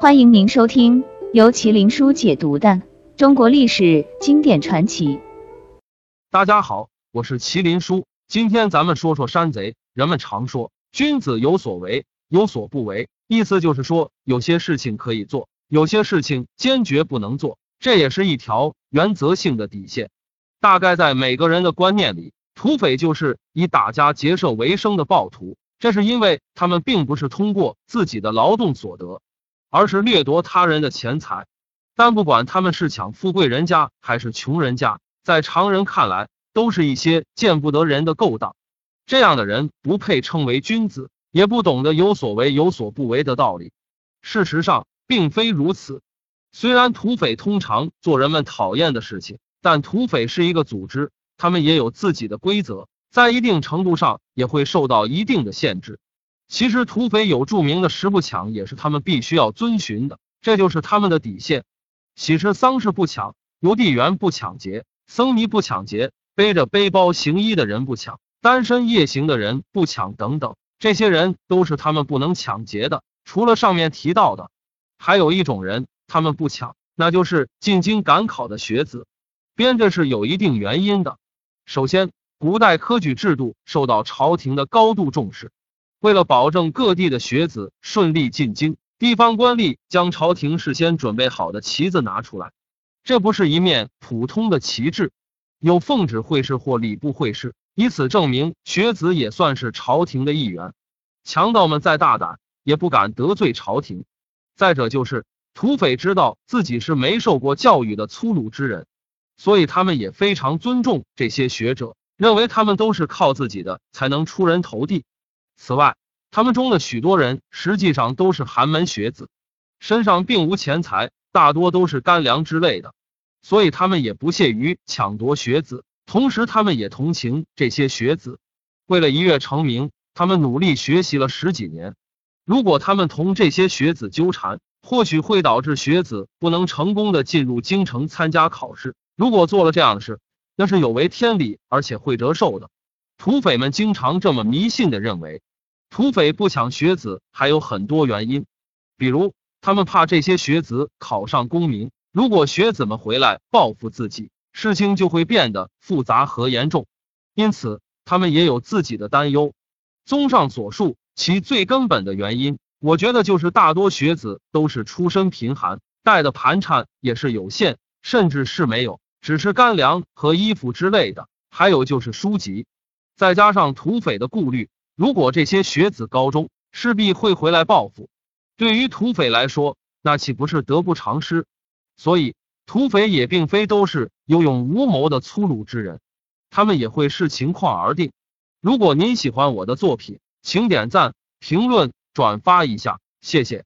欢迎您收听由麒麟书解读的中国历史经典传奇。大家好，我是麒麟书，今天咱们说说山贼。人们常说君子有所为，有所不为，意思就是说有些事情可以做，有些事情坚决不能做，这也是一条原则性的底线。大概在每个人的观念里，土匪就是以打家劫舍为生的暴徒，这是因为他们并不是通过自己的劳动所得。而是掠夺他人的钱财，但不管他们是抢富贵人家还是穷人家，在常人看来，都是一些见不得人的勾当。这样的人不配称为君子，也不懂得有所为有所不为的道理。事实上，并非如此。虽然土匪通常做人们讨厌的事情，但土匪是一个组织，他们也有自己的规则，在一定程度上也会受到一定的限制。其实土匪有著名的“十不抢”，也是他们必须要遵循的，这就是他们的底线。喜事丧事不抢，邮递员不抢劫，僧尼不抢劫，背着背包行医的人不抢，单身夜行的人不抢，等等，这些人都是他们不能抢劫的。除了上面提到的，还有一种人，他们不抢，那就是进京赶考的学子。编这是有一定原因的。首先，古代科举制度受到朝廷的高度重视。为了保证各地的学子顺利进京，地方官吏将朝廷事先准备好的旗子拿出来。这不是一面普通的旗帜，有奉旨会试或礼部会试，以此证明学子也算是朝廷的一员。强盗们再大胆，也不敢得罪朝廷。再者就是土匪知道自己是没受过教育的粗鲁之人，所以他们也非常尊重这些学者，认为他们都是靠自己的才能出人头地。此外，他们中的许多人实际上都是寒门学子，身上并无钱财，大多都是干粮之类的，所以他们也不屑于抢夺学子。同时，他们也同情这些学子。为了一跃成名，他们努力学习了十几年。如果他们同这些学子纠缠，或许会导致学子不能成功的进入京城参加考试。如果做了这样的事，那是有违天理，而且会折寿的。土匪们经常这么迷信的认为。土匪不抢学子还有很多原因，比如他们怕这些学子考上功名，如果学子们回来报复自己，事情就会变得复杂和严重，因此他们也有自己的担忧。综上所述，其最根本的原因，我觉得就是大多学子都是出身贫寒，带的盘缠也是有限，甚至是没有，只是干粮和衣服之类的，还有就是书籍，再加上土匪的顾虑。如果这些学子高中势必会回来报复，对于土匪来说，那岂不是得不偿失？所以，土匪也并非都是有勇无谋的粗鲁之人，他们也会视情况而定。如果您喜欢我的作品，请点赞、评论、转发一下，谢谢。